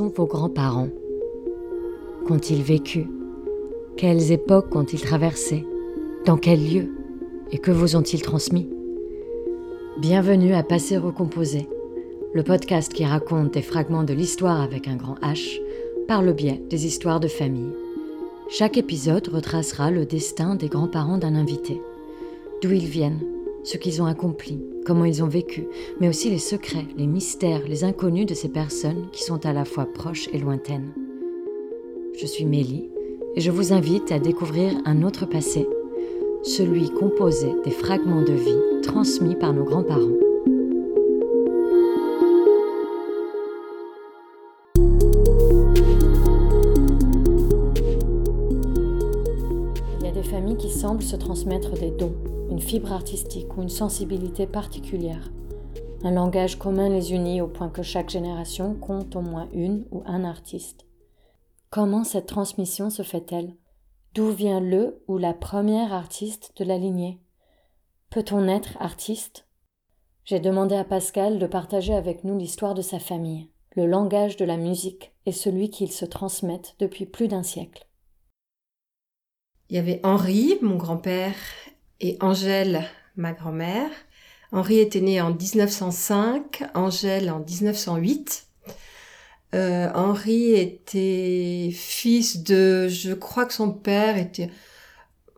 sont vos grands-parents. Qu'ont-ils vécu? Quelles époques ont-ils traversées? Dans quel lieu? Et que vous ont-ils transmis? Bienvenue à Passé Recomposé, le podcast qui raconte des fragments de l'histoire avec un grand H par le biais des histoires de famille. Chaque épisode retracera le destin des grands-parents d'un invité, d'où ils viennent, ce qu'ils ont accompli, comment ils ont vécu, mais aussi les secrets, les mystères, les inconnus de ces personnes qui sont à la fois proches et lointaines. Je suis Mélie et je vous invite à découvrir un autre passé, celui composé des fragments de vie transmis par nos grands-parents. Il y a des familles qui semblent se transmettre des dons une fibre artistique ou une sensibilité particulière. Un langage commun les unit au point que chaque génération compte au moins une ou un artiste. Comment cette transmission se fait-elle? D'où vient le ou la première artiste de la lignée? Peut-on être artiste? J'ai demandé à Pascal de partager avec nous l'histoire de sa famille. Le langage de la musique est celui qu'ils se transmettent depuis plus d'un siècle. Il y avait Henri, mon grand-père, et Angèle, ma grand-mère. Henri était né en 1905, Angèle en 1908. Euh, Henri était fils de, je crois que son père était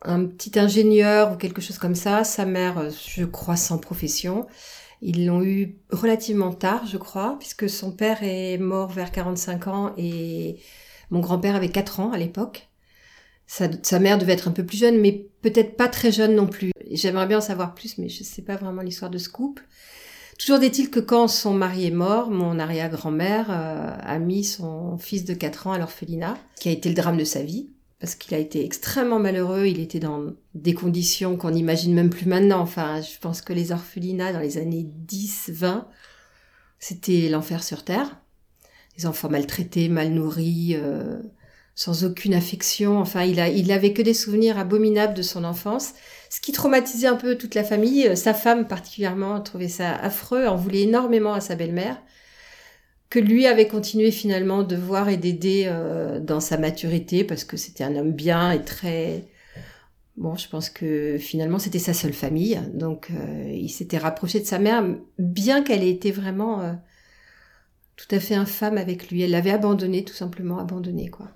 un petit ingénieur ou quelque chose comme ça. Sa mère, je crois, sans profession. Ils l'ont eu relativement tard, je crois, puisque son père est mort vers 45 ans et mon grand-père avait 4 ans à l'époque. Sa, mère devait être un peu plus jeune, mais peut-être pas très jeune non plus. J'aimerais bien en savoir plus, mais je ne sais pas vraiment l'histoire de ce couple. Toujours est-il que quand son mari est mort, mon arrière-grand-mère euh, a mis son fils de 4 ans à l'orphelinat, qui a été le drame de sa vie, parce qu'il a été extrêmement malheureux, il était dans des conditions qu'on n'imagine même plus maintenant. Enfin, je pense que les orphelinats dans les années 10, 20, c'était l'enfer sur Terre. Les enfants maltraités, mal nourris, euh, sans aucune affection. Enfin, il a, il avait que des souvenirs abominables de son enfance, ce qui traumatisait un peu toute la famille. Euh, sa femme particulièrement trouvait ça affreux, en voulait énormément à sa belle-mère, que lui avait continué finalement de voir et d'aider euh, dans sa maturité parce que c'était un homme bien et très Bon, je pense que finalement c'était sa seule famille, donc euh, il s'était rapproché de sa mère, bien qu'elle ait été vraiment tout à fait infâme avec lui. Elle l'avait abandonné, tout simplement abandonné, quoi.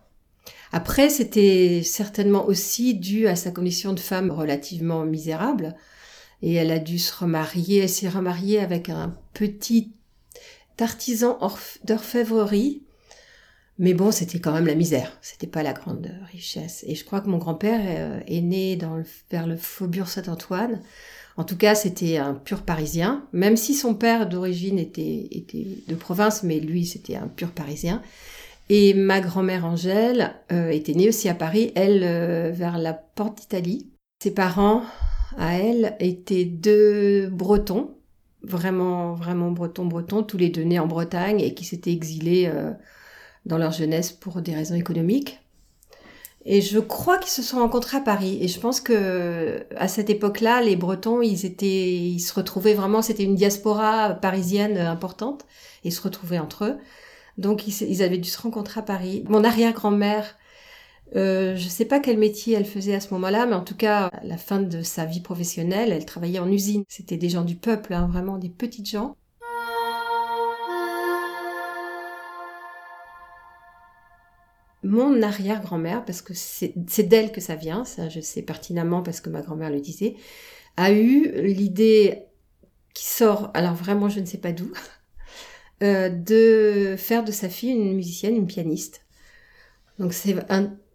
Après, c'était certainement aussi dû à sa condition de femme relativement misérable. Et elle a dû se remarier. Elle s'est remariée avec un petit artisan d'orfèvrerie. Mais bon, c'était quand même la misère. C'était pas la grande richesse. Et je crois que mon grand-père euh, est né dans vers le faubourg Saint-Antoine. En tout cas, c'était un pur parisien. Même si son père d'origine était de province, mais lui, c'était un pur parisien. Et ma grand-mère Angèle euh, était née aussi à Paris, elle euh, vers la porte d'Italie. Ses parents, à elle, étaient deux Bretons, vraiment, vraiment Bretons, Bretons, tous les deux nés en Bretagne et qui s'étaient exilés euh, dans leur jeunesse pour des raisons économiques. Et je crois qu'ils se sont rencontrés à Paris. Et je pense que à cette époque-là, les Bretons, ils étaient, ils se retrouvaient vraiment. C'était une diaspora parisienne importante. Et ils se retrouvaient entre eux. Donc ils, avaient dû se rencontrer à Paris. Mon arrière-grand-mère, euh, je ne sais pas quel métier elle faisait à ce moment-là, mais en tout cas, à la fin de sa vie professionnelle, elle travaillait en usine. C'était des gens du peuple, hein, vraiment des petites gens. Mon arrière-grand-mère, parce que c'est d'elle que ça vient, ça je sais pertinemment parce que ma grand-mère le disait, a eu l'idée qui sort, alors vraiment je ne sais pas d'où, euh, de faire de sa fille une musicienne, une pianiste. Donc c'est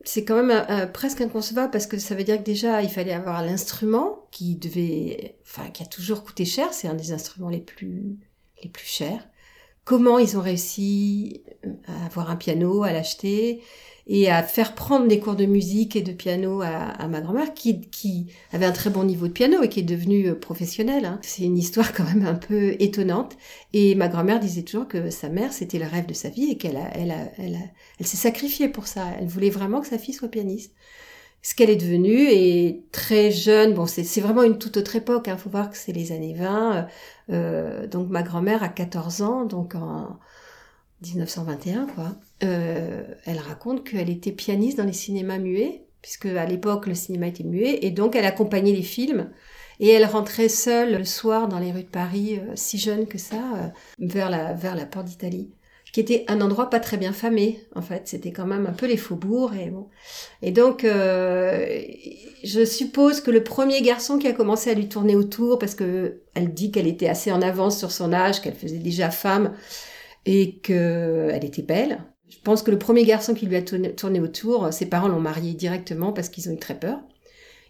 c'est quand même presque inconcevable parce que ça veut dire que déjà il fallait avoir l'instrument qui devait, enfin qui a toujours coûté cher. C'est un des instruments les plus les plus chers. Comment ils ont réussi à avoir un piano, à l'acheter? Et à faire prendre des cours de musique et de piano à, ma grand-mère qui, qui avait un très bon niveau de piano et qui est devenue euh, professionnelle. Hein. C'est une histoire quand même un peu étonnante. Et ma grand-mère disait toujours que sa mère, c'était le rêve de sa vie et qu'elle elle, elle, a, elle s'est sacrifiée pour ça. Elle voulait vraiment que sa fille soit pianiste. Ce qu'elle est devenue et très jeune, bon c'est vraiment une toute autre époque, il hein. faut voir que c'est les années 20, euh, donc ma grand-mère a 14 ans, donc en, 1921 quoi. elle raconte qu'elle était pianiste dans les cinémas muets, puisque à l'époque le cinéma était muet, et donc elle accompagnait les films. Et elle rentrait seule le soir dans les rues de Paris, si jeune que ça, vers la vers la porte d'Italie qui était un endroit pas très bien famé en fait c'était quand même un peu les faubourgs et bon et donc euh, je suppose que le premier garçon qui a commencé à lui tourner autour parce que elle dit qu'elle était assez en avance sur son âge qu'elle faisait déjà femme et que elle était belle je pense que le premier garçon qui lui a tourné, autour ses parents l'ont marié directement parce qu'ils ont eu très peur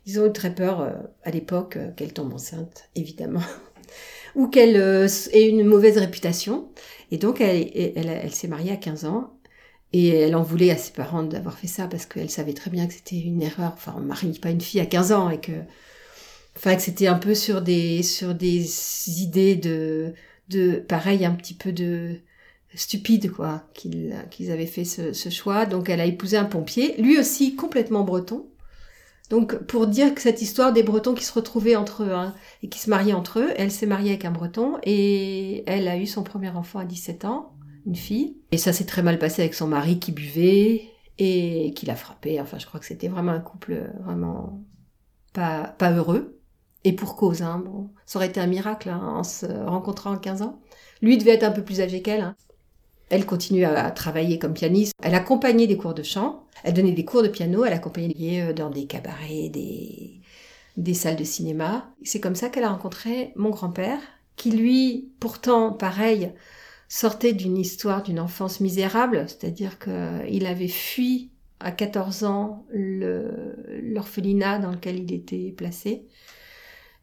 ils ont eu très peur euh, à l'époque euh, qu'elle tombe enceinte évidemment ou qu'elle ait une mauvaise réputation et donc, elle, elle, s'est mariée à 15 ans. Et elle en voulait à ses parents d'avoir fait ça parce qu'elle savait très bien que c'était une erreur. Enfin, on marie pas une fille à 15 ans et que, enfin, que c'était un peu sur des, sur des idées de, de, pareil, un petit peu de, stupide, quoi, qu'ils qu'ils avaient fait ce, choix. Donc, elle a épousé un pompier, lui aussi complètement breton. Donc, pour dire que cette histoire des Bretons qui se retrouvaient entre eux hein, et qui se mariaient entre eux, elle s'est mariée avec un Breton et elle a eu son premier enfant à 17 ans, une fille. Et ça s'est très mal passé avec son mari qui buvait et qui l'a frappé. Enfin, je crois que c'était vraiment un couple vraiment pas, pas heureux. Et pour cause, hein. Bon, ça aurait été un miracle hein, en se rencontrant à 15 ans. Lui devait être un peu plus âgé qu'elle. Elle continue à travailler comme pianiste. Elle accompagnait des cours de chant. Elle donnait des cours de piano. Elle accompagnait euh, dans des cabarets, des, des salles de cinéma. C'est comme ça qu'elle a rencontré mon grand-père, qui lui, pourtant, pareil, sortait d'une histoire d'une enfance misérable, c'est-à-dire qu'il avait fui à 14 ans l'orphelinat dans lequel il était placé.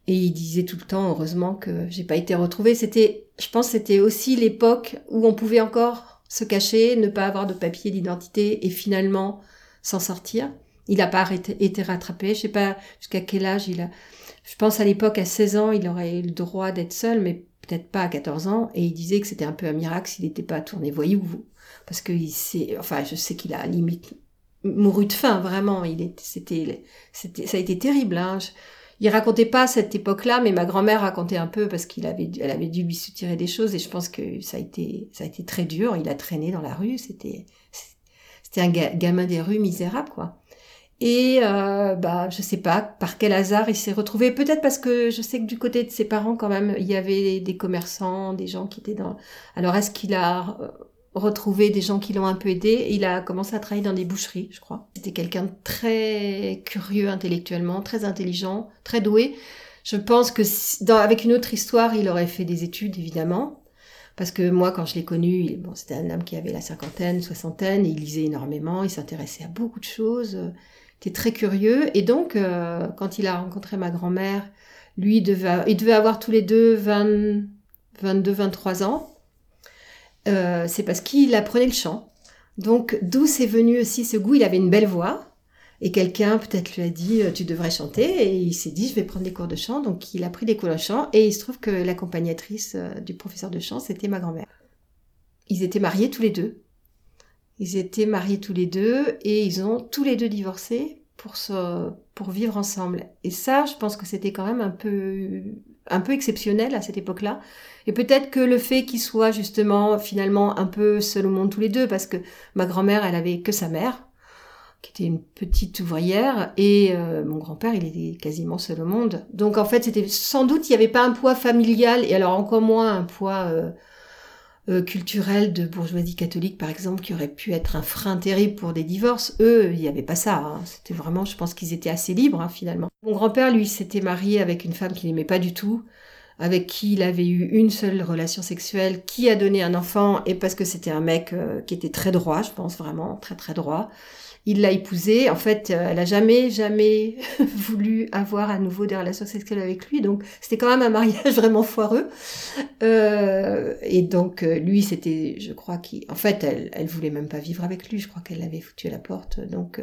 Et il disait tout le temps, heureusement que j'ai pas été retrouvé. C'était, je pense, c'était aussi l'époque où on pouvait encore se cacher, ne pas avoir de papier d'identité et finalement s'en sortir. Il n'a pas été rattrapé. Je sais pas jusqu'à quel âge il a. Je pense à l'époque, à 16 ans, il aurait eu le droit d'être seul, mais peut-être pas à 14 ans. Et il disait que c'était un peu un miracle s'il n'était pas tourné voyou. Parce que il enfin, je sais qu'il a limite mouru de faim, vraiment. Il est, c'était, c'était, ça a été terrible, hein il racontait pas cette époque-là, mais ma grand-mère racontait un peu parce qu'il avait, elle avait dû lui soutirer des choses et je pense que ça a été, ça a été très dur. Il a traîné dans la rue, c'était, c'était un gamin des rues misérable, quoi. Et euh, bah je sais pas par quel hasard il s'est retrouvé. Peut-être parce que je sais que du côté de ses parents quand même il y avait des commerçants, des gens qui étaient dans. Alors est-ce qu'il a retrouvé des gens qui l'ont un peu aidé. Il a commencé à travailler dans des boucheries, je crois. C'était quelqu'un de très curieux intellectuellement, très intelligent, très doué. Je pense que avec une autre histoire, il aurait fait des études, évidemment. Parce que moi, quand je l'ai connu, bon, c'était un homme qui avait la cinquantaine, soixantaine, il lisait énormément, il s'intéressait à beaucoup de choses, il était très curieux. Et donc, euh, quand il a rencontré ma grand-mère, lui, il devait, il devait avoir tous les deux 20, 22, 23 ans. Euh, c'est parce qu'il apprenait le chant. Donc d'où c'est venu aussi ce goût? Il avait une belle voix. Et quelqu'un peut-être lui a dit euh, tu devrais chanter et il s'est dit je vais prendre des cours de chant donc il a pris des cours de chant et il se trouve que l'accompagnatrice euh, du professeur de chant c'était ma grand-mère. Ils étaient mariés tous les deux. Ils étaient mariés tous les deux et ils ont tous les deux divorcé pour pour vivre ensemble. Et ça, je pense que c'était quand même un peu un peu exceptionnel à cette époque-là. Et peut-être que le fait qu'ils soient justement finalement un peu seuls au monde tous les deux, parce que ma grand-mère, elle avait que sa mère, qui était une petite ouvrière, et euh, mon grand-père, il était quasiment seul au monde. Donc en fait, c'était sans doute, il n'y avait pas un poids familial, et alors encore moins un poids euh, euh, culturel de bourgeoisie catholique, par exemple, qui aurait pu être un frein terrible pour des divorces. Eux, il n'y avait pas ça. Hein. C'était vraiment, je pense qu'ils étaient assez libres, hein, finalement. Mon grand-père, lui, s'était marié avec une femme qu'il n'aimait pas du tout avec qui il avait eu une seule relation sexuelle, qui a donné un enfant, et parce que c'était un mec euh, qui était très droit, je pense vraiment, très très droit. Il l'a épousée. En fait, euh, elle a jamais, jamais voulu avoir à nouveau des relations sexuelles avec lui. Donc, c'était quand même un mariage vraiment foireux. Euh, et donc, euh, lui, c'était, je crois qu'il, en fait, elle, elle voulait même pas vivre avec lui. Je crois qu'elle l'avait foutu à la porte. Donc,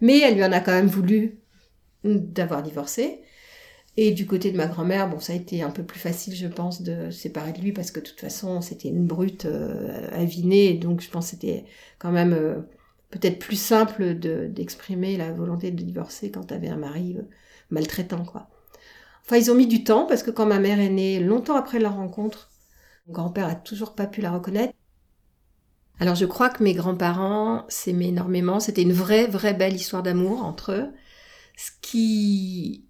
mais elle lui en a quand même voulu d'avoir divorcé. Et du côté de ma grand-mère, bon, ça a été un peu plus facile, je pense, de séparer de lui parce que de toute façon, c'était une brute avinée. Donc, je pense que c'était quand même peut-être plus simple d'exprimer la volonté de divorcer quand tu avais un mari euh, maltraitant, quoi. Enfin, ils ont mis du temps parce que quand ma mère est née, longtemps après leur rencontre, mon grand-père a toujours pas pu la reconnaître. Alors je crois que mes grands-parents s'aimaient énormément. C'était une vraie, vraie belle histoire d'amour entre eux. Ce qui,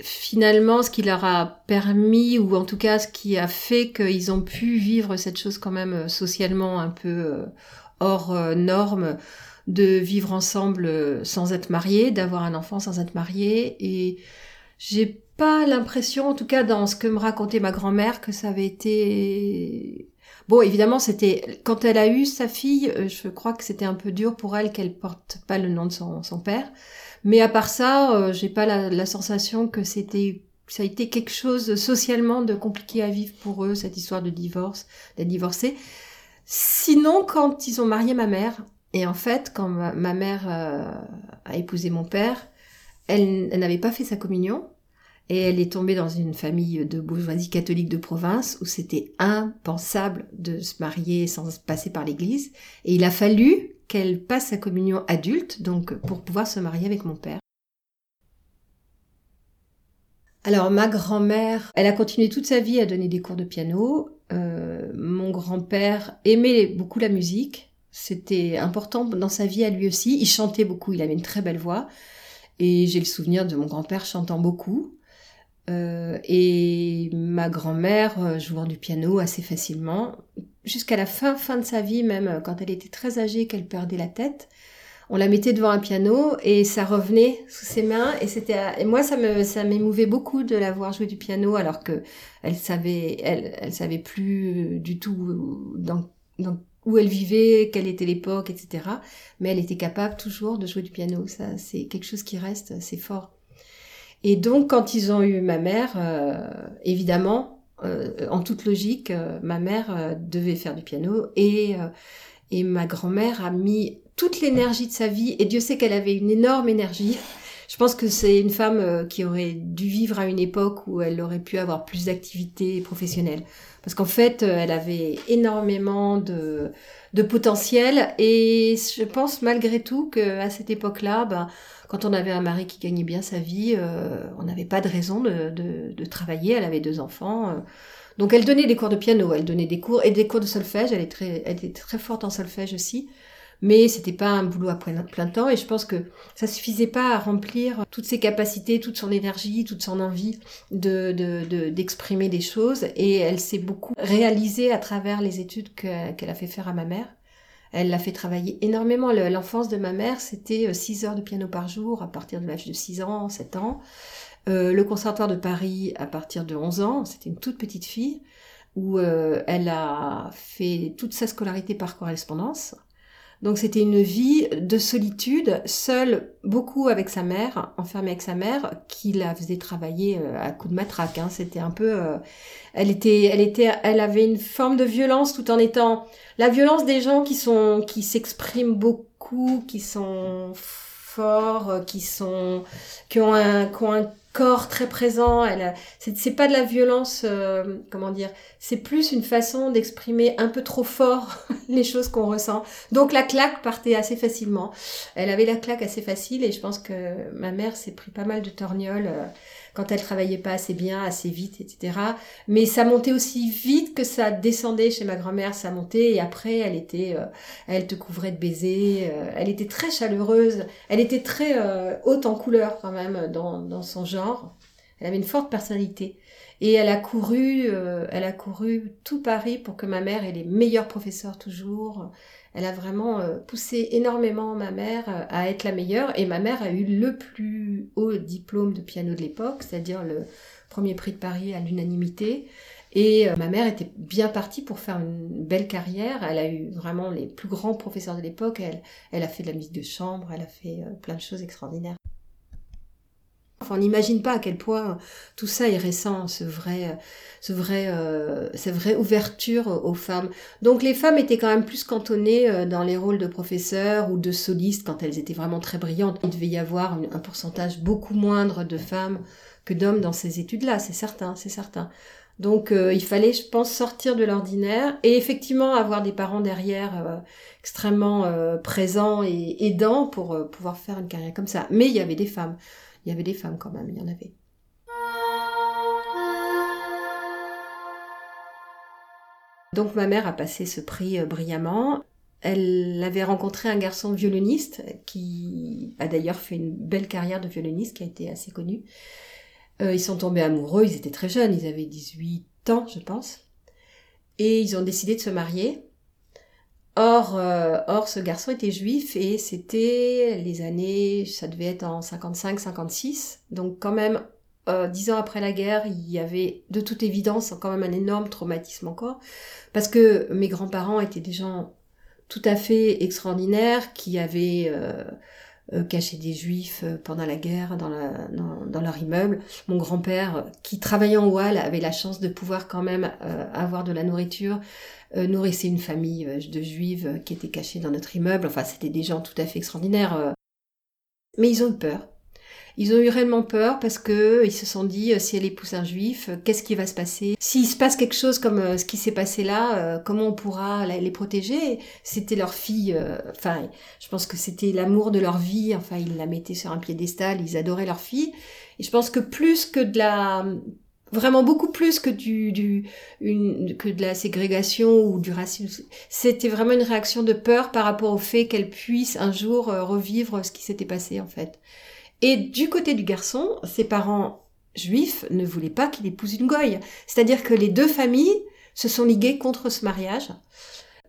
finalement, ce qui leur a permis, ou en tout cas ce qui a fait qu'ils ont pu vivre cette chose quand même euh, socialement un peu euh, hors norme, de vivre ensemble sans être mariés, d'avoir un enfant sans être mariés. Et j'ai pas l'impression, en tout cas dans ce que me racontait ma grand-mère, que ça avait été Bon, évidemment, c'était quand elle a eu sa fille, euh, je crois que c'était un peu dur pour elle qu'elle porte pas le nom de son, père. Mais à part ça, euh, j'ai pas la, sensation que c'était ça a été quelque chose socialement de compliqué à vivre pour eux cette histoire de divorce, d'être divorcés. Sinon, quand ils ont marié ma mère, et en fait, quand ma, mère euh, a épousé mon père, elle n'avait pas fait sa communion. Et elle est tombée dans une famille de bourgeoisie catholique de province où c'était impensable de se marier sans passer par l'église. Et il a fallu qu'elle passe sa communion adulte, donc pour pouvoir se marier avec mon père. Alors ma grand-mère, elle a continué toute sa vie à donner des cours de piano. Euh, mon grand-père aimait beaucoup la musique. C'était important dans sa vie à lui aussi. Il chantait beaucoup, il avait une très belle voix. Et j'ai le souvenir de mon grand-père chantant beaucoup. Euh, et ma grand-mère euh, jouant du piano assez facilement, jusqu'à la fin, fin de sa vie, même euh, quand elle était très âgée, qu'elle perdait la tête. On la mettait devant un piano et ça revenait sous ses mains et c'était et moi ça me ça m'émouvait beaucoup de la voir jouer du piano alors que elle savait elle elle savait plus du tout dans, où elle vivait, quelle était l'époque, etc. Mais elle était capable toujours de jouer du piano. Ça, c'est quelque chose qui reste, c'est fort. Et donc, quand ils ont eu ma mère, euh, évidemment, euh, en toute logique, euh, ma mère devait faire du piano et, et ma grand-mère a mis toute l'énergie de sa vie, et Dieu sait qu'elle avait une énorme énergie. Je pense que c'est une femme qui aurait dû vivre à une époque où elle aurait pu avoir plus d'activités professionnelles. Parce qu'en fait, elle avait énormément de, de potentiel, et je pense malgré tout qu'à cette époque-là, ben, quand on avait un mari qui gagnait bien sa vie, euh, on n'avait pas de raison de, de, travailler. Elle avait deux enfants. Euh. Donc elle donnait des cours de piano, elle donnait des cours et des cours de solfège. Elle, elle était très forte en solfège aussi. Mais c'était pas un boulot à plein, temps et je pense que ça suffisait pas à remplir toutes ses capacités, toute son énergie, toute son envie de, d'exprimer des choses et elle s'est beaucoup réalisée à travers les études qu'elle a fait faire à ma mère. Elle l'a fait travailler énormément. L'enfance de ma mère, c'était 6 euh, heures de piano par jour à partir de l'âge de 6 ans, 7 ans. Euh, le conservatoire de Paris à partir de 11 ans, c'était une toute petite fille, où euh, elle a fait toute sa scolarité par correspondance. Donc c'était une vie de solitude, seule, beaucoup avec sa mère, enfermée avec sa mère, qui la faisait travailler euh, à coups de matraque. Hein. C'était un peu, euh, elle était, elle était, elle avait une forme de violence tout en étant la violence des gens qui sont, qui s'expriment beaucoup, qui sont forts, euh, qui sont, qui ont un, qui ont un corps très présent. Elle, c'est pas de la violence, euh, comment dire. C'est plus une façon d'exprimer un peu trop fort les choses qu'on ressent. Donc la claque partait assez facilement. Elle avait la claque assez facile et je pense que ma mère s'est pris pas mal de torgnoles. Euh, quand elle travaillait pas assez bien, assez vite, etc. Mais ça montait aussi vite que ça descendait chez ma grand-mère, ça montait et après elle était, euh, elle te couvrait de baisers, euh, elle était très chaleureuse, elle était très euh, haute en couleur quand même dans, dans son genre. Elle avait une forte personnalité. Et elle a couru, elle a couru tout Paris pour que ma mère ait les meilleurs professeurs toujours. Elle a vraiment euh, poussé énormément ma mère euh, à être la meilleure et ma mère a eu le plus haut diplôme de piano de l'époque, c'est-à-dire le premier prix de Paris à l'unanimité. Et euh, ma mère était bien partie pour faire une belle carrière. Elle a eu vraiment les plus grands professeurs de l'époque. Elle, elle a fait de la musique de chambre, elle a fait plein de choses extraordinaires on n'imagine pas à quel point tout ça est récent, ce vrai, ce vrai, euh, cette vraie ouverture aux femmes. Donc les femmes étaient quand même plus cantonnées euh, dans les rôles de professeurs ou de solistes quand elles étaient vraiment très brillantes. Il devait y avoir un pourcentage beaucoup moindre de femmes que d'hommes dans ces études-là, c'est certain, c'est certain. Donc euh, il fallait, je pense, sortir de l'ordinaire et effectivement avoir des parents derrière extrêmement présents et aidants pour pouvoir faire une carrière comme ça. Mais il y avait des femmes il y avait des femmes quand même, il y en avait. Donc ma mère a passé ce prix euh, brillamment. elle avait rencontré un garçon violoniste qui a d'ailleurs fait une belle carrière de violoniste qui a été assez connu. Euh, ils sont tombés amoureux, ils étaient très jeunes, ils avaient 18 ans, je pense. Et ils ont décidé de se marier. Or, euh, or ce garçon était juif et c'était les années, ça devait être en 55-56. Donc quand même, euh, dix ans après la guerre, il y avait de toute évidence quand même un énorme traumatisme encore. Parce que mes grands-parents étaient des gens tout à fait extraordinaires qui avaient... Euh, cacher des juifs euh, pendant la guerre dans, dans, leur immeuble. Mon grand-père, euh, qui travaillait en Wall, avait la chance de pouvoir quand même avoir de la nourriture, nourrissait une famille de juives qui étaient cachées dans notre immeuble. Enfin, c'était des gens tout à fait extraordinaires. Mais ils ont eu peur. Ils ont eu réellement peur parce que ils se sont dit euh, si elle épouse un juif, euh, qu'est-ce qui va se passer? S'il se passe quelque chose comme euh, ce qui s'est passé là, comment on pourra les protéger? C'était leur fille. Enfin, je pense que c'était l'amour de leur vie. Enfin, ils la mettaient sur un piédestal. Ils adoraient leur fille. Et je pense que plus que de la vraiment beaucoup plus que du, du une, que de la ségrégation ou du racisme. C'était vraiment une réaction de peur par rapport au fait qu'elle puisse un jour revivre ce qui s'était passé en fait. Et du côté du garçon, ses parents juifs ne voulaient pas qu'il épouse une goye. C'est-à-dire que les deux familles se sont liguées contre ce mariage.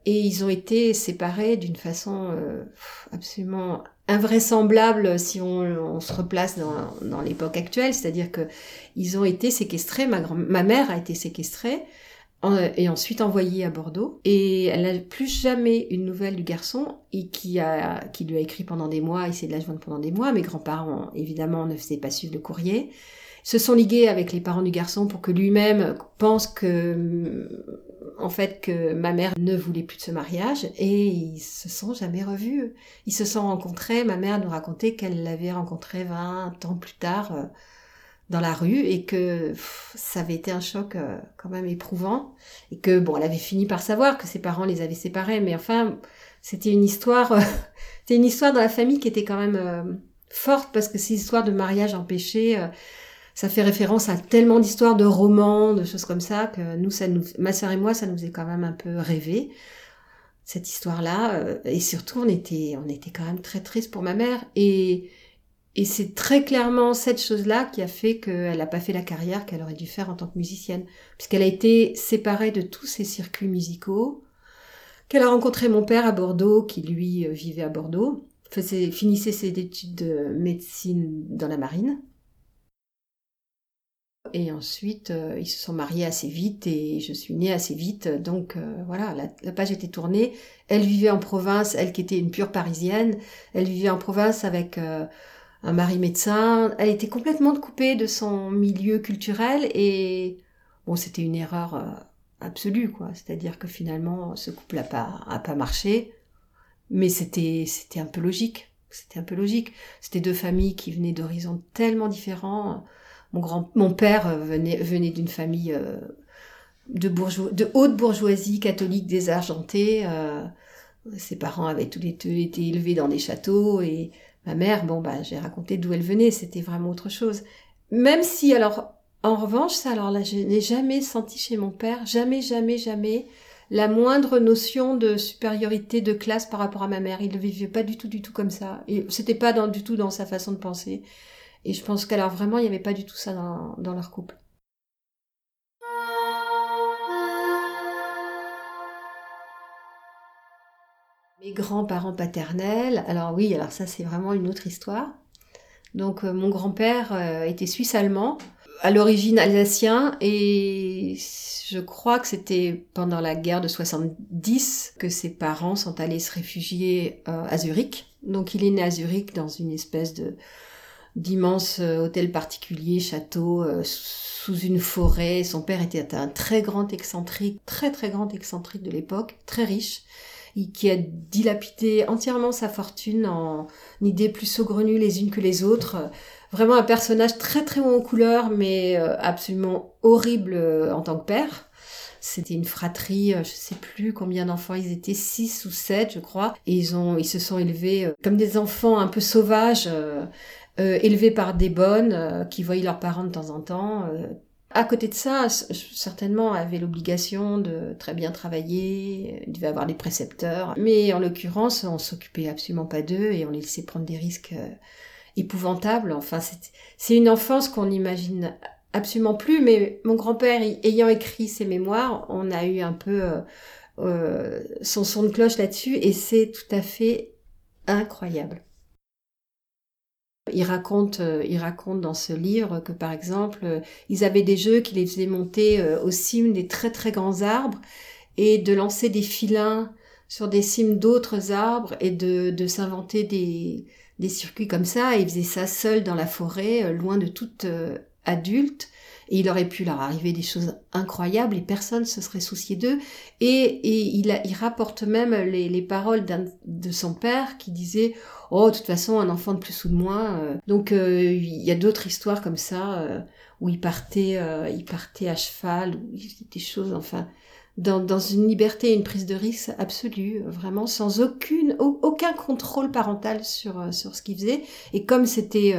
Et ils ont été séparés d'une façon euh, absolument invraisemblable si on, se replace dans, l'époque actuelle. C'est-à-dire que ils ont été séquestrés. Ma, ma mère a été séquestrée et ensuite envoyée à Bordeaux. Et elle n'a plus jamais une nouvelle du garçon et qui, a, qui lui a écrit pendant des mois, essayé de la joindre pendant des mois. Mes grands-parents, évidemment, ne faisaient pas suivre le courrier. Se sont ligués avec les parents du garçon pour que lui-même pense que, en fait, que ma mère ne voulait plus de ce mariage et ils se sont jamais revus. Ils se sont rencontrés. Ma mère nous racontait qu'elle l'avait rencontré 20 ans plus tard euh, dans la rue et que ça avait été un choc euh, quand même éprouvant et que bon elle avait fini par savoir que ses parents les avaient séparés mais enfin c'était une histoire euh, c'était une histoire dans la famille qui était quand même euh, forte parce que ces histoires de mariage empêché ça fait référence à tellement d'histoires de romans de choses comme ça que nous ça nous ma sœur et moi ça nous est quand même un peu rêvé cette histoire là et surtout on était on était quand même très triste pour ma mère et et c'est très clairement cette chose-là qui a fait qu'elle n'a pas fait la carrière qu'elle aurait dû faire en tant que musicienne, puisqu'elle a été séparée de tous ses circuits musicaux, qu'elle a rencontré mon père à Bordeaux, qui lui euh, vivait à Bordeaux, faisait, finissait ses études de médecine dans la marine. Et ensuite, euh, ils se sont mariés assez vite et je suis née assez vite. Donc euh, voilà, la, la, page était tournée. Elle vivait en province, elle qui était une pure parisienne. Elle vivait en province avec un mari médecin. Elle était complètement coupée de son milieu culturel et bon, c'était une erreur euh, absolue, quoi. C'est-à-dire que finalement, ce couple n'a pas, a pas marché, mais c'était, un peu logique. C'était un peu logique. C'était deux familles qui venaient d'horizons tellement différents. Mon grand, père venait, venait d'une famille euh, de bourgeois, de haute bourgeoisie catholique désargentée. Euh, ses parents avaient tous les deux été élevés dans des châteaux et Ma mère, bon, bah, j'ai raconté d'où elle venait, c'était vraiment autre chose. Même si, alors, en revanche, ça, alors là, je n'ai jamais senti chez mon père, jamais, jamais, jamais, la moindre notion de supériorité de classe par rapport à ma mère. Il ne vivait pas du tout, du tout comme ça. Et c'était pas dans, du tout dans sa façon de penser. Et je pense qu'alors vraiment, il n'y avait pas du tout ça dans, dans leur couple. Mes grands-parents paternels, alors oui, alors ça c'est vraiment une autre histoire. Donc euh, mon grand-père euh, était suisse-allemand, à l'origine alsacien, et je crois que c'était pendant la guerre de 70 que ses parents sont allés se réfugier euh, à Zurich. Donc il est né à Zurich dans une espèce d'immense hôtel particulier, château, sous une forêt. Son père était un très grand excentrique, très très grand excentrique de l'époque, très riche qui a dilapidé entièrement sa fortune en idées plus saugrenues les unes que les autres. Vraiment un personnage très très haut en couleur, mais euh, absolument horrible euh, en tant que père. C'était une fratrie, euh, je sais plus combien d'enfants ils étaient, six ou sept, je crois. Et ils ont, ils se sont élevés comme des enfants un peu sauvages, élevés par des bonnes qui voyaient leurs parents de temps en temps À côté de ça, certainement avait l'obligation de très bien travailler, il devait avoir des précepteurs, mais en l'occurrence, on s'occupait absolument pas d'eux et on les laissait prendre des risques euh, épouvantables. Enfin, c'est une enfance qu'on n'imagine absolument plus, mais mon grand-père ayant écrit ses mémoires, on a eu un peu euh, euh, son son de cloche là-dessus et c'est tout à fait incroyable. Il raconte, euh, il raconte dans ce livre que par exemple, euh, ils avaient des jeux qui les faisaient monter euh, aux cimes des très très grands arbres et de lancer des filins sur des cimes d'autres arbres et de, de s'inventer des, des circuits comme ça. Ils faisaient ça seuls dans la forêt, loin de tout adulte. Et il aurait pu leur arriver des choses incroyables et personne se serait soucié d'eux. Et, et il, rapporte même les, les paroles de son père qui disait oh de toute façon un enfant de plus ou de moins. Euh. Donc euh, il y a d'autres histoires comme ça euh, où il partait, partait à cheval, faisait des choses, enfin dans, dans une liberté et une prise de risque absolue, vraiment sans aucune aucun contrôle parental sur sur ce qu'il faisait. Et comme c'était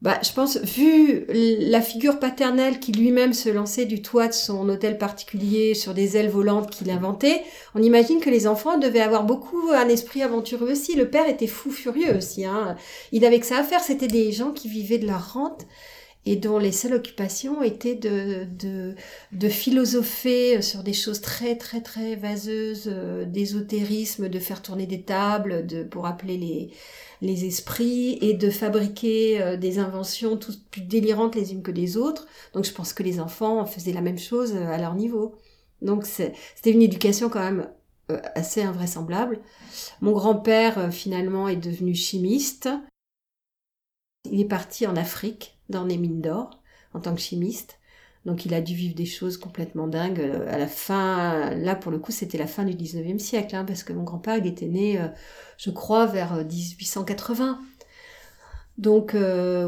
bah, je pense, vu la figure paternelle qui lui-même se lançait du toit de son hôtel particulier sur des ailes volantes qu'il inventait, on imagine que les enfants devaient avoir beaucoup un esprit aventureux aussi. Le père était fou furieux aussi. Hein. Il avait que ça à faire. C'était des gens qui vivaient de leur rente et dont les seules occupations étaient de, de, de philosopher sur des choses très très très vaseuses, euh, d'ésotérisme, de faire tourner des tables, de, pour appeler les, les esprits et de fabriquer euh, des inventions toutes plus délirantes les unes que les autres. Donc je pense que les enfants faisaient la même chose euh, à leur niveau. Donc c'était une éducation quand même assez invraisemblable. Mon grand-père finalement est devenu chimiste. Il est parti en Afrique, dans les mines d'or, en tant que chimiste. Donc il a dû vivre des choses complètement dingues. Euh, à la fin, là pour le coup, c'était la fin du 19e siècle, hein, parce que mon grand-père, il était né, euh, je crois, vers 1880. Euh, Donc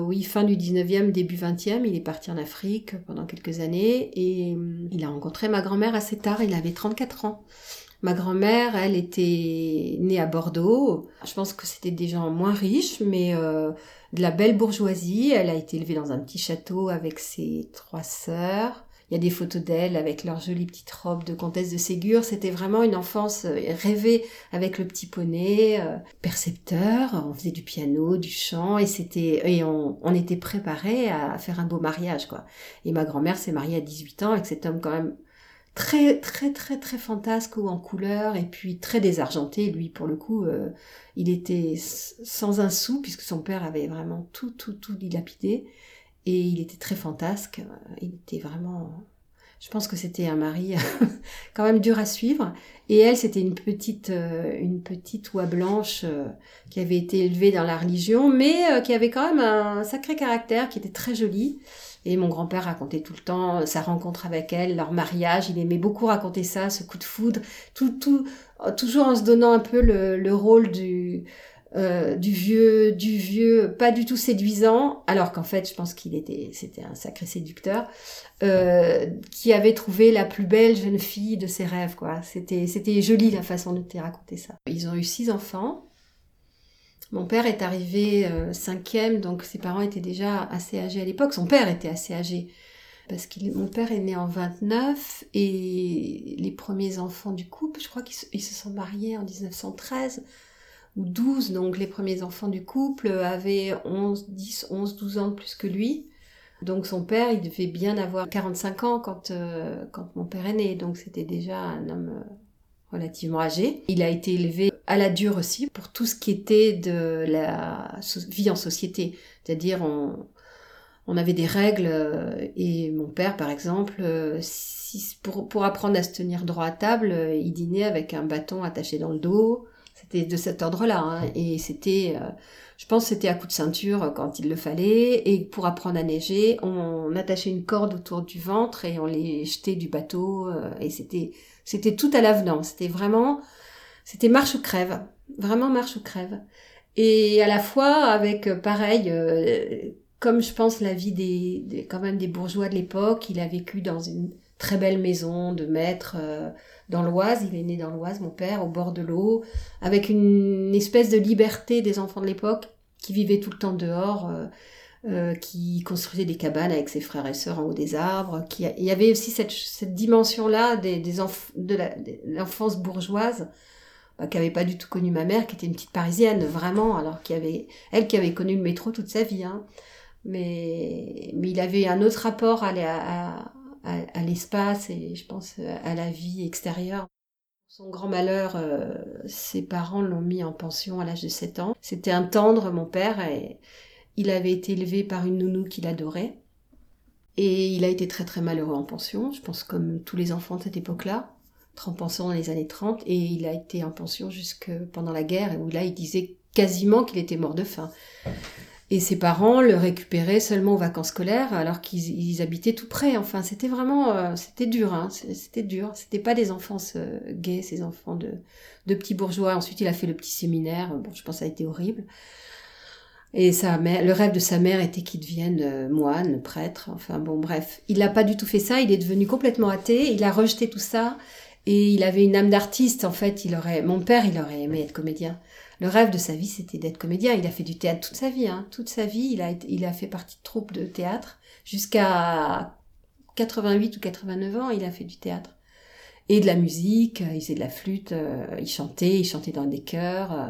oui, fin du 19e, début 20e, il est parti en Afrique pendant quelques années et il a rencontré ma grand-mère assez tard, il avait 34 ans. Ma grand-mère, elle était née à Bordeaux. Je pense que c'était des gens moins riches, mais de la belle bourgeoisie. Elle a été élevée dans un petit château avec ses trois sœurs. Il y a des photos d'elle avec leur jolie petite robe de comtesse de Ségur. C'était vraiment une enfance euh, rêvée avec le petit poney, euh, percepteur. On faisait du piano, du chant et c'était et on, on était préparé à faire un beau mariage quoi. Et ma grand-mère s'est mariée à 18 ans avec cet homme quand même très très très très fantasque ou en couleur et puis très désargenté. Lui pour le coup euh, il était sans un sou puisque son père avait vraiment tout tout tout dilapidé et il était très fantasque. Il était vraiment je pense que c'était un mari quand même dur à suivre. Et elle c'était une petite euh, une petite oie blanche euh, qui avait été élevée dans la religion mais qui avait quand même un sacré caractère qui était très jolie et mon grand-père racontait tout le temps euh, sa rencontre avec elle, leur mariage. Il aimait beaucoup raconter ça, ce coup de foudre, tout, tout, euh, toujours en se donnant un peu le, le rôle du, euh, du vieux, du vieux, pas du tout séduisant, alors qu'en fait, je pense qu'il était, c'était un sacré séducteur, qui avait trouvé la plus belle jeune fille de ses rêves, quoi. C'était, c'était joli la façon de te raconter ça. Ils ont eu six enfants. Mon père est arrivé euh, cinquième, donc ses parents étaient déjà assez âgés à l'époque. Son père était assez âgé. Parce que mon père est né en 29 et les premiers enfants du couple, je crois qu'ils se sont mariés en 1913 ou 12, donc les premiers enfants du couple avaient 11, 10, 11, 12 ans de plus que lui. Donc son père, il devait bien avoir 45 ans quand, euh, quand mon père est né, donc c'était déjà un homme euh, relativement âgé. Il a été élevé à la dure aussi pour tout ce qui était de la vie en société. C'est-à-dire, on, on avait des règles euh, et mon père, par exemple, euh, si, pour, pour apprendre à se tenir droit à table, euh, il dînait avec un bâton attaché dans le dos. C'était de cet ordre-là. Hein. Et c'était, je pense, c'était à coup de ceinture quand il le fallait. Et pour apprendre à neiger, on, attachait une corde autour du ventre et on les jetait du bateau. et c'était, c'était tout à l'avenant. C'était vraiment c'était marche ou crève, vraiment marche ou crève. Et à la fois avec, euh, pareil, euh, comme je pense la vie des, quand même des bourgeois de l'époque, il a vécu dans une très belle maison de maître euh, dans l'Oise. Il est né dans l'Oise, mon père, au bord de l'eau, avec une espèce de liberté des enfants de l'époque qui vivaient tout le temps dehors. qui construisait des cabanes avec ses frères et sœurs en haut des arbres. Qui il y avait aussi cette, dimension-là des, des de l'enfance bourgeoise qui avait pas du tout connu ma mère, qui était une petite parisienne, vraiment, alors qu'il avait, elle qui avait connu le métro toute sa vie. Hein. Mais, mais il avait un autre rapport à, l'espace et je pense à la vie extérieure. Son grand malheur, euh, ses parents l'ont mis en pension à l'âge de 7 ans. C'était un tendre, mon père, et il avait été élevé par une nounou qu'il adorait. Et il a été très très malheureux en pension, je pense comme tous les enfants de cette époque-là, en pension dans les années 30, et il a été en pension jusque pendant la guerre, où là il disait quasiment qu'il était mort de faim. Et ses parents le récupéraient seulement aux vacances scolaires, alors qu'ils habitaient tout près. Enfin, c'était vraiment, euh, c'était dur, hein. c'était dur. C'était pas des enfants euh, gays, ces enfants de, petits bourgeois. Ensuite, il a fait le petit séminaire. Bon, je pense que ça a été horrible. Et sa mère, le rêve de sa mère était qu'il devienne euh, moine, prêtre. Enfin bon, bref, il n'a pas du tout fait ça. Il est devenu complètement athée. Il a rejeté tout ça. Et il avait une âme d'artiste. En fait, il aurait, mon père, il aurait aimé être comédien le rêve de sa vie, c'était d'être comédien. Il a fait du théâtre toute sa vie. Hein. Toute sa vie, il a, il a fait partie de troupes de théâtre. Jusqu'à 88 ou 89 ans, il a fait du théâtre. Et de la musique, il faisait de la flûte, euh, il chantait, il chantait dans des chœurs. Euh,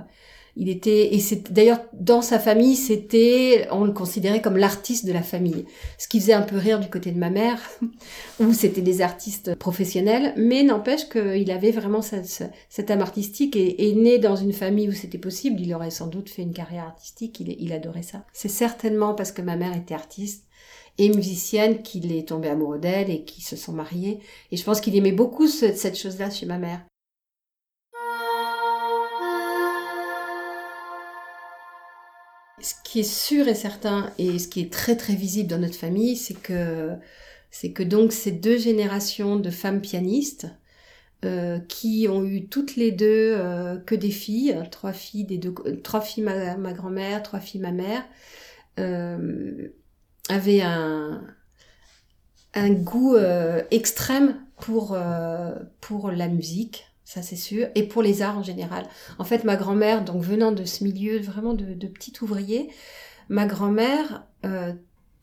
il était et c'est d'ailleurs dans sa famille, c'était on le considérait comme l'artiste de la famille. Ce qui faisait un peu rire du côté de ma mère où c'était des artistes professionnels, mais n'empêche qu'il avait vraiment cette, âme artistique et, né dans une famille où c'était possible, il aurait sans doute fait une carrière artistique, il, il adorait ça. C'est certainement parce que ma mère était artiste et musicienne qu'il est tombé amoureux d'elle et qu'ils se sont mariés. Et je pense qu'il aimait beaucoup cette chose-là chez ma mère. Qui est sûr et certain et ce qui est très très visible dans notre famille, c'est que c'est que donc ces deux générations de femmes pianistes euh, qui ont eu toutes les deux euh, que des filles, trois filles des deux, trois filles ma, grand-mère, trois filles ma mère, euh, avaient un un goût euh, extrême pour euh, pour la musique, ça c'est sûr, et pour les arts en général. En fait, ma grand-mère, donc venant de ce milieu vraiment de, petit ouvrier, ma grand-mère, euh,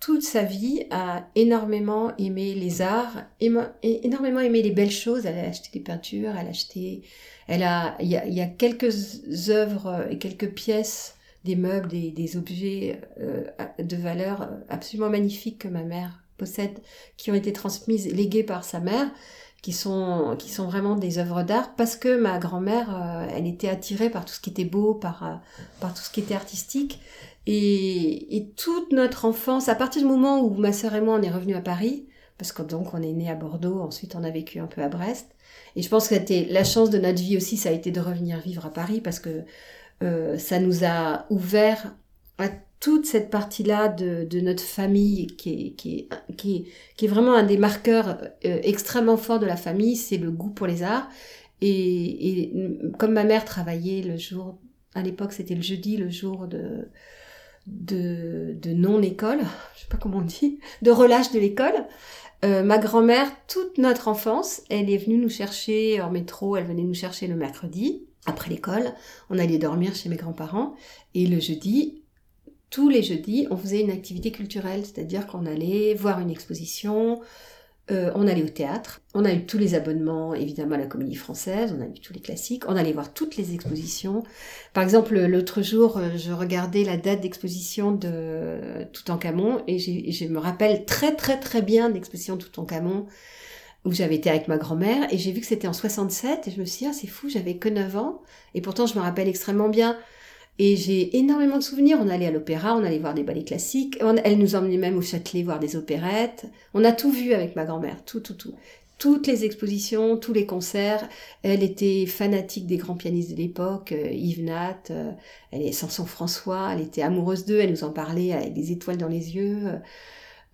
toute sa vie, a énormément aimé les arts, énormément aimé les belles choses. Elle a acheté des peintures, elle a acheté, elle a, il y a, y a quelques œuvres et quelques pièces, des meubles, des, des objets euh, de valeur absolument magnifiques que ma mère possède, qui ont été transmises, léguées par sa mère qui sont, qui sont vraiment des œuvres d'art parce que ma grand-mère, euh, elle était attirée par tout ce qui était beau, par, euh, par tout ce qui était artistique. Et, et, toute notre enfance, à partir du moment où ma sœur et moi on est revenus à Paris, parce que donc on est né à Bordeaux, ensuite on a vécu un peu à Brest, et je pense que c'était la chance de notre vie aussi, ça a été de revenir vivre à Paris parce que euh, ça nous a ouvert à toute cette partie-là de, de, notre famille qui est, qui, est, qui, est, vraiment un des marqueurs euh, extrêmement forts de la famille, c'est le goût pour les arts. Et, et, comme ma mère travaillait le jour, à l'époque c'était le jeudi, le jour de, de, de non-école, je sais pas comment on dit, de relâche de l'école, euh, ma grand-mère, toute notre enfance, elle est venue nous chercher en métro, elle venait nous chercher le mercredi, après l'école, on allait dormir chez mes grands-parents, et le jeudi, tous les jeudis, on faisait une activité culturelle, c'est-à-dire qu'on allait voir une exposition, euh, on allait au théâtre, on a eu tous les abonnements évidemment à la comédie française, on a eu tous les classiques, on allait voir toutes les expositions. Par exemple, l'autre jour, euh, je regardais la date d'exposition de Toutankhamon et je me rappelle très très très bien d'exposition de Toutankhamon où j'avais été avec ma grand-mère et j'ai vu que c'était en 67 et je me suis dit, ah c'est fou, j'avais que 9 ans et pourtant je me rappelle extrêmement bien et j'ai énormément de souvenirs. On allait à l'opéra, on allait voir des ballets classiques. elle nous emmenait même au Châtelet voir des opérettes. On a tout vu avec ma grand-mère, tout, tout, tout. Toutes les expositions, tous les concerts. Elle était fanatique des grands pianistes de l'époque, euh, Yves Nat, euh, elle est Samson François, elle était amoureuse d'eux, elle nous en parlait avec des étoiles dans les yeux.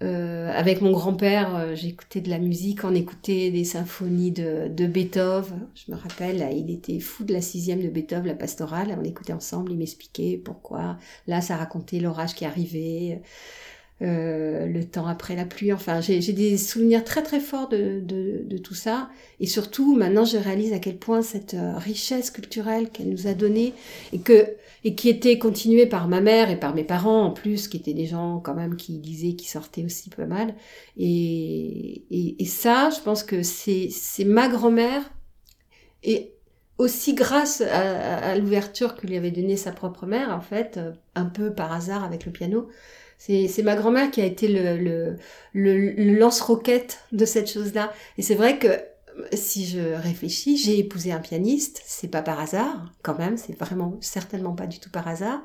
Avec mon grand-père, euh, j'écoutais de la musique, on écoutait des symphonies de, Beethoven. Je me rappelle, il était fou de la sixième de Beethoven, la pastorale. On écoutait ensemble, il m'expliquait pourquoi. Là, ça racontait l'orage qui arrivait. Euh, le temps après la pluie. Enfin, j'ai des souvenirs très très forts de, tout ça. Et surtout, maintenant, je réalise à quel point cette euh, richesse culturelle qu'elle nous a donnée et que et qui était continuée par ma mère et par mes parents en plus, qui étaient des gens quand même qui lisaient, qui sortaient aussi pas mal. Et, et, ça, je pense que c'est ma grand-mère et aussi grâce à, à l'ouverture que lui avait donnée sa propre mère, en fait, euh, un peu par hasard avec le piano, c'est ma grand-mère qui a été le, lance-roquette de cette chose-là. Et c'est vrai que si je réfléchis, j'ai épousé un pianiste, c'est pas par hasard, quand même, c'est vraiment certainement pas du tout par hasard.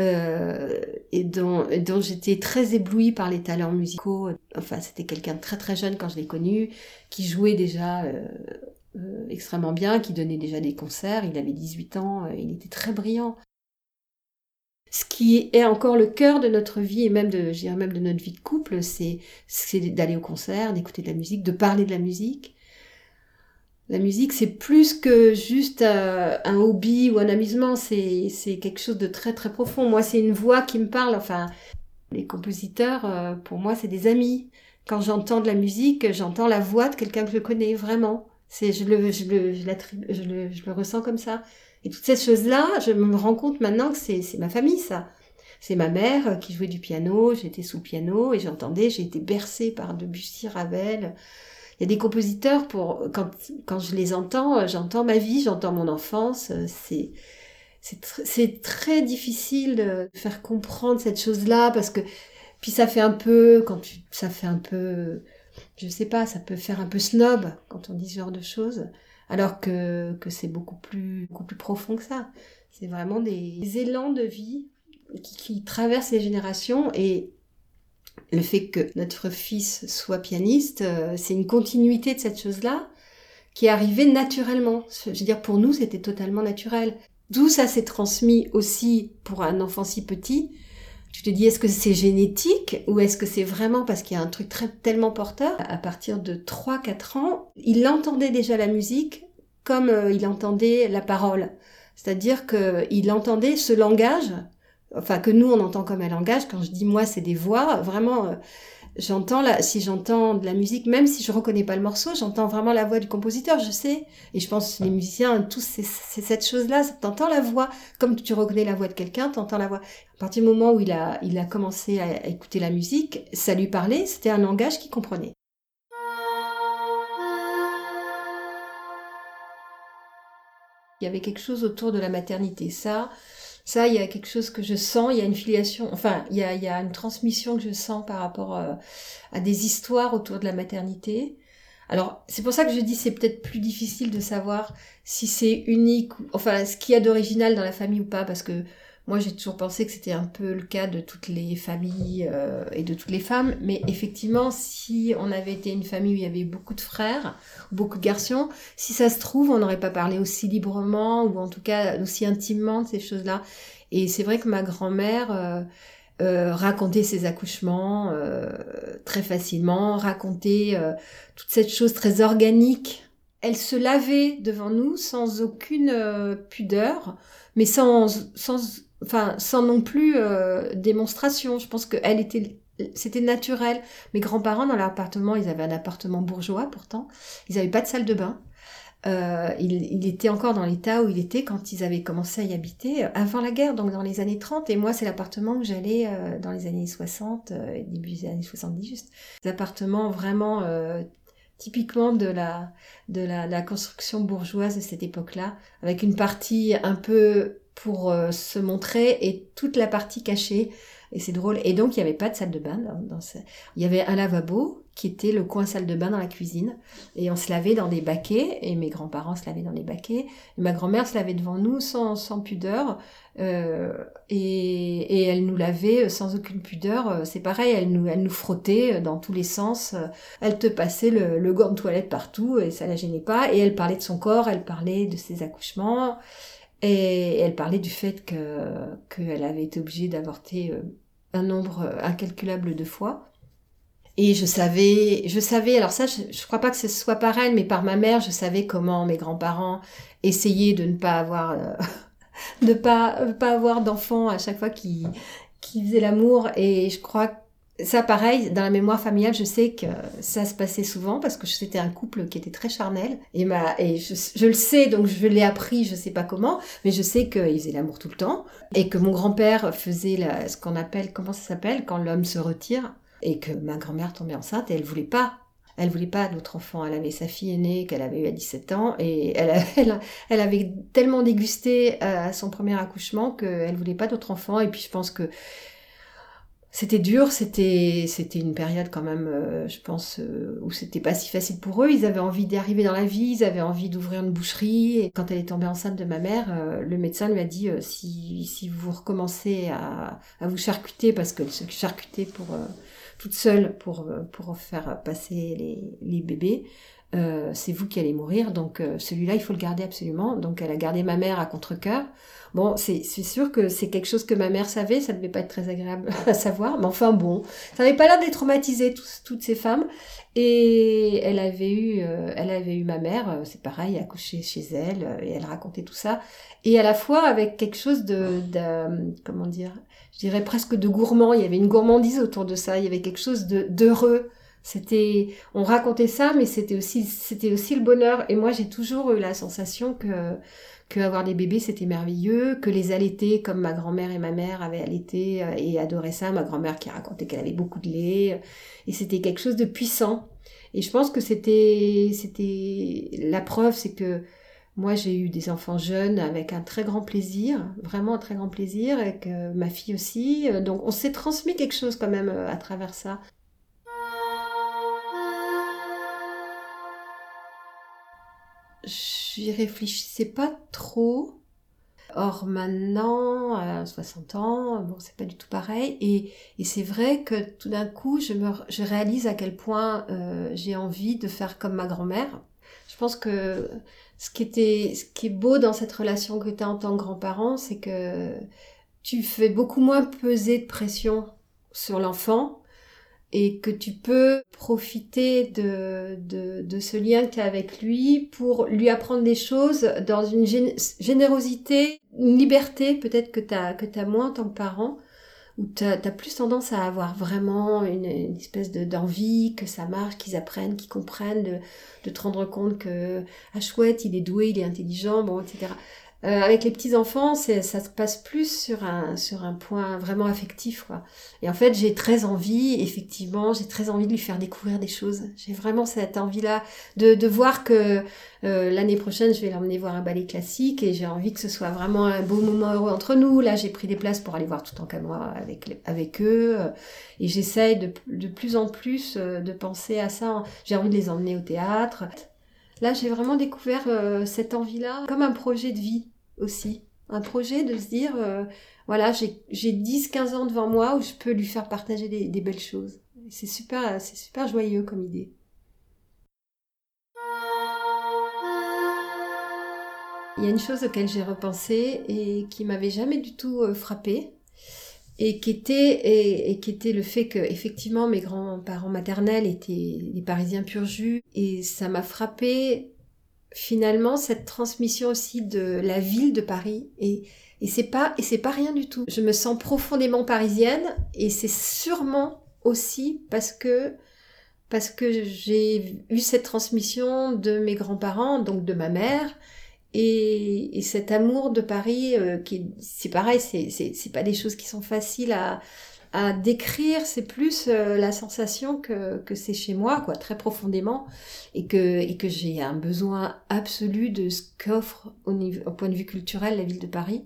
Euh, et dont, dont j'étais très éblouie par les talents musicaux. Enfin, c'était quelqu'un de très très jeune quand je l'ai connu, qui jouait déjà euh, euh, extrêmement bien, qui donnait déjà des concerts. Il avait 18 ans, il était très brillant ce qui est encore le cœur de notre vie et même de, je même de notre vie de couple, c'est, d'aller au concert, d'écouter de la musique, de parler de la musique. La musique, c'est plus que juste euh, un hobby ou un amusement, c'est, quelque chose de très très profond. Moi, c'est une voix qui me parle. Enfin, les compositeurs, euh, pour moi, c'est des amis. Quand j'entends de la musique, j'entends la voix de quelqu'un que je connais vraiment. C'est, je le, je le, je le ressens comme ça. Et toutes ces choses-là, je me rends compte maintenant que c'est ma famille, ça. C'est ma mère qui jouait du piano, j'étais sous piano et j'entendais, j'ai été bercée par Debussy, Ravel. Il y a des compositeurs pour quand quand je les entends, j'entends ma vie, j'entends mon enfance. C'est c'est très difficile de faire comprendre cette chose-là parce que puis ça fait un peu quand tu ça fait un peu je sais pas, ça peut faire un peu snob quand on dit ce genre de choses alors que, que c'est beaucoup plus, beaucoup plus profond que ça. C'est vraiment des élans de vie qui, qui traversent les générations et le fait que notre fils soit pianiste, euh, c'est une continuité de cette chose-là qui est arrivée naturellement. Je veux dire, pour nous, c'était totalement naturel. D'où ça s'est transmis aussi pour un enfant si petit. Tu te dis, est-ce que c'est génétique ou est-ce que c'est vraiment parce qu'il y a un truc tellement porteur? À partir de 3-4 ans, il entendait déjà la musique comme euh, il entendait la parole. C'est-à-dire qu'il entendait ce langage, enfin que nous on entend comme un langage. Quand je dis moi, c'est des voix. Vraiment, euh, j'entends la, si j'entends de la musique, même si je reconnais pas le morceau, j'entends vraiment la voix du compositeur. Je sais, et je pense que les musiciens, tous c'est cette chose-là. T'entends la voix, comme tu reconnais la voix de quelqu'un, t'entends la voix. À partir du moment où il a, il a commencé à écouter la musique, ça lui parlait. C'était un langage qu'il comprenait. Il y avait quelque chose autour de la maternité. Ça, ça, il y a quelque chose que je sens. Il y a une filiation, enfin, il y a, il y a une transmission que je sens par rapport euh, à des histoires autour de la maternité. Alors, c'est pour ça que je dis c'est peut-être plus difficile de savoir si c'est unique, enfin, ce qu'il y a d'original dans la famille ou pas, parce que moi, j'ai toujours pensé que c'était un peu le cas de toutes les familles euh, et de toutes les femmes. Mais effectivement, si on avait été une famille où il y avait beaucoup de frères, beaucoup de garçons, si ça se trouve, on n'aurait pas parlé aussi librement ou en tout cas aussi intimement de ces choses-là. Et c'est vrai que ma grand-mère euh, euh, racontait ses accouchements très facilement, racontait toute cette chose très organique. Elle se lavait devant nous sans aucune pudeur, mais sans, sans enfin sans non plus euh, démonstration. Je pense que elle était c'était naturel. Mes grands-parents dans leur appartement, ils avaient un appartement bourgeois pourtant. Ils n'avaient pas de salle de bain. Euh, il, il, était encore dans l'état où il était quand ils avaient commencé à y habiter euh, avant la guerre, donc dans les années 30. Et moi, c'est l'appartement où j'allais euh, dans les années 60, euh, début des années 70 juste. Des appartements vraiment typiquement de la, de la, la construction bourgeoise de cette époque-là, avec une partie un peu pour euh, se montrer et toute la partie cachée. Et c'est drôle. Et donc, il n'y avait pas de salle de bain. Dans, Il y avait un lavabo qui était le coin salle de bain dans la cuisine. Et on se lavait dans des baquets. Et mes grands-parents se lavaient dans les baquets. Et ma grand-mère se lavait devant nous sans, sans pudeur. Euh, et, et, elle nous lavait sans aucune pudeur. C'est pareil, elle nous, elle nous frottait dans tous les sens. Elle te passait le, le gant de toilette partout et ça la gênait pas. Et elle parlait de son corps, elle parlait de ses accouchements. Et elle parlait du fait que qu'elle avait été obligée d'avorter euh, un nombre incalculable de fois. Et je savais, je savais, alors ça, je, je crois pas que ce soit par elle, mais par ma mère, je savais comment mes grands-parents essayaient de ne pas avoir, euh, de pas, pas avoir d'enfants à chaque fois qu'ils, qu'ils faisaient l'amour. Et je crois ça, pareil, dans la mémoire familiale, je sais que ça se passait souvent parce que c'était un couple qui était très charnel. Et, ma, et je, le sais, donc je l'ai appris, je sais pas comment, mais je sais qu'ils faisaient l'amour tout le temps. Et que mon grand-père faisait ce qu'on appelle, comment ça s'appelle, quand l'homme se retire. Et que ma grand-mère tombait enceinte et elle voulait pas. Elle voulait pas d'autre enfant. Elle avait sa fille aînée qu'elle avait eu à 17 ans et elle, elle, avait tellement dégusté à son premier accouchement qu'elle voulait pas d'autre enfant. Et puis je pense que c'était dur, c'était c'était une période quand même, euh, je pense, euh, où c'était pas si facile pour eux. Ils avaient envie d'arriver dans la vie, ils avaient envie d'ouvrir une boucherie. Et quand elle est tombée enceinte de ma mère, euh, le médecin lui a dit si, si vous recommencez à, à vous charcuter, parce qu'elle se charcutait pour toute seule pour pour faire passer les, les bébés, c'est vous qui allez mourir. Donc celui-là, il faut le garder absolument. Donc elle a gardé ma mère à contre-cœur. Bon, c'est sûr que c'est quelque chose que ma mère savait, ça ne devait pas être très agréable à savoir, mais enfin bon, ça n'avait pas l'air d'être traumatisé toutes ces femmes. Et elle avait eu, euh, elle avait eu ma mère, euh, c'est pareil, accouché chez elle, euh, et elle racontait tout ça. Et à la fois avec quelque chose de, de comment dire, je dirais presque de gourmand. Il y avait une gourmandise autour de ça. Il y avait quelque chose de d'heureux. C'était, on racontait ça, mais c'était aussi, c'était aussi le bonheur. Et moi, j'ai toujours eu la sensation que que avoir des bébés c'était merveilleux, que les allaiter comme ma grand-mère et ma mère avaient allaité euh, et adoré ça, ma grand-mère qui racontait qu'elle avait beaucoup de lait, euh, et c'était quelque chose de puissant. Et je pense que c'était c'était la preuve, c'est que moi j'ai eu des enfants jeunes avec un très grand plaisir, vraiment un très grand plaisir, que ma fille aussi. Euh, donc on s'est transmis quelque chose quand même à travers ça. J'y réfléchissais pas trop. Or maintenant, à 60 ans, bon, c'est pas du tout pareil. Et, et c'est vrai que tout d'un coup, je, me, je réalise à quel point euh, j'ai envie de faire comme ma grand-mère. Je pense que ce qui, était, ce qui est beau dans cette relation que tu as en tant que grand-parent, c'est que tu fais beaucoup moins peser de pression sur l'enfant et que tu peux profiter de, de, ce lien que tu as avec lui pour lui apprendre des choses dans une générosité, une liberté peut-être que tu as, moins en tant que parent, où tu as, plus tendance à avoir vraiment une, une espèce d'envie que ça marche, qu'ils apprennent, qu'ils comprennent, de, de te rendre compte que, ah chouette, il est doué, il est intelligent, bon, etc. Euh, avec les petits enfants, ça se passe plus sur un sur un point vraiment affectif, quoi. Et en fait, j'ai très envie, effectivement, j'ai très envie de lui faire découvrir des choses. J'ai vraiment cette envie-là de, de voir que euh, l'année prochaine, je vais l'emmener voir un ballet classique et j'ai envie que ce soit vraiment un beau moment heureux entre nous. Là, j'ai pris des places pour aller voir tout en canoë avec avec eux euh, et j'essaye de de plus en plus de penser à ça. J'ai envie de les emmener au théâtre. Là, j'ai vraiment découvert euh, cette envie-là comme un projet de vie aussi. Un projet de se dire, euh, voilà, j'ai 10-15 ans devant moi où je peux lui faire partager des, belles choses. C'est super, super joyeux comme idée. Il y a une chose auquel j'ai repensé et qui m'avait jamais du tout euh, frappée et qui était et, qui était le fait que effectivement mes grands-parents maternels étaient des Parisiens pur jus. Et ça m'a frappé finalement cette transmission aussi de la ville de Paris. Et et c'est pas et c'est pas rien du tout. Je me sens profondément parisienne. Et c'est sûrement aussi parce que parce que j'ai eu cette transmission de mes grands-parents donc de ma mère et, cet amour de Paris, euh, qui c'est pareil, c'est, pas des choses qui sont faciles à, décrire, c'est plus euh, la sensation que, c'est chez moi, quoi, très profondément, et que, j'ai un besoin absolu de ce qu'offre au, au point de vue culturel la ville de Paris,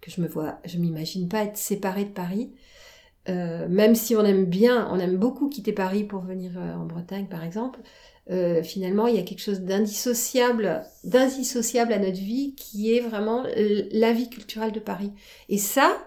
que je me vois, je m'imagine pas être séparée de Paris. Euh, même si on aime bien, on aime beaucoup quitter Paris pour venir en Bretagne par exemple, euh, finalement, il y a quelque chose d'indissociable, d'indissociable à notre vie, qui est vraiment euh, la vie culturelle de Paris. Et ça,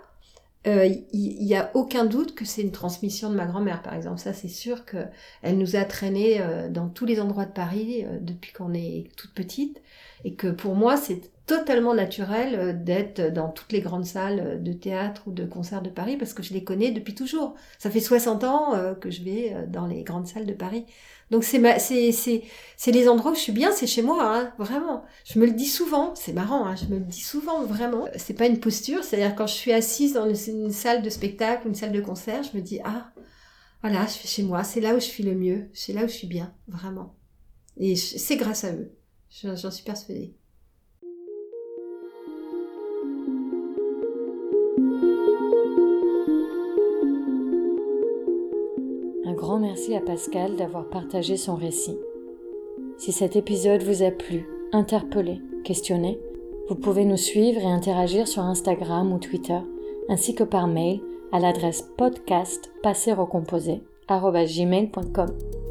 euh, il n'y a aucun doute que c'est une transmission de ma grand-mère, par exemple. Ça, c'est sûr que elle nous a traîné dans tous les endroits de Paris depuis qu'on est toute petite, et que pour moi, c'est totalement naturel d'être dans toutes les grandes salles de théâtre ou de concert de Paris parce que je les connais depuis toujours. Ça fait 60 ans que je vais dans les grandes salles de Paris. Donc c'est les endroits où je suis bien, c'est chez moi, hein, vraiment. Je me le dis souvent, c'est marrant, hein, je me le dis souvent vraiment. C'est pas une posture, c'est-à-dire quand je suis assise dans une, salle de spectacle, une salle de concert, je me dis ah voilà, je fais chez moi. C'est là où je suis le mieux. C'est là où je suis bien, vraiment. Et c'est grâce à eux. J'en suis persuadée. Un grand merci à Pascal d'avoir partagé son récit. Si cet épisode vous a plu, interpellé, questionné, vous pouvez nous suivre et interagir sur Instagram ou Twitter, ainsi que par mail à l'adresse podcast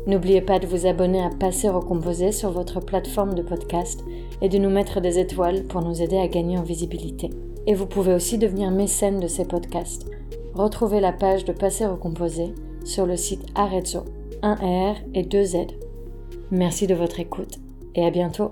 N'oubliez pas de vous abonner à Passer Recomposé sur votre plateforme de podcast et de nous mettre des étoiles pour nous aider à gagner en visibilité. Et vous pouvez aussi devenir mécène de ces podcasts. Retrouvez la page de Passer Recomposé sur le site Arezzo, 1R et 2Z. Merci de votre écoute et à bientôt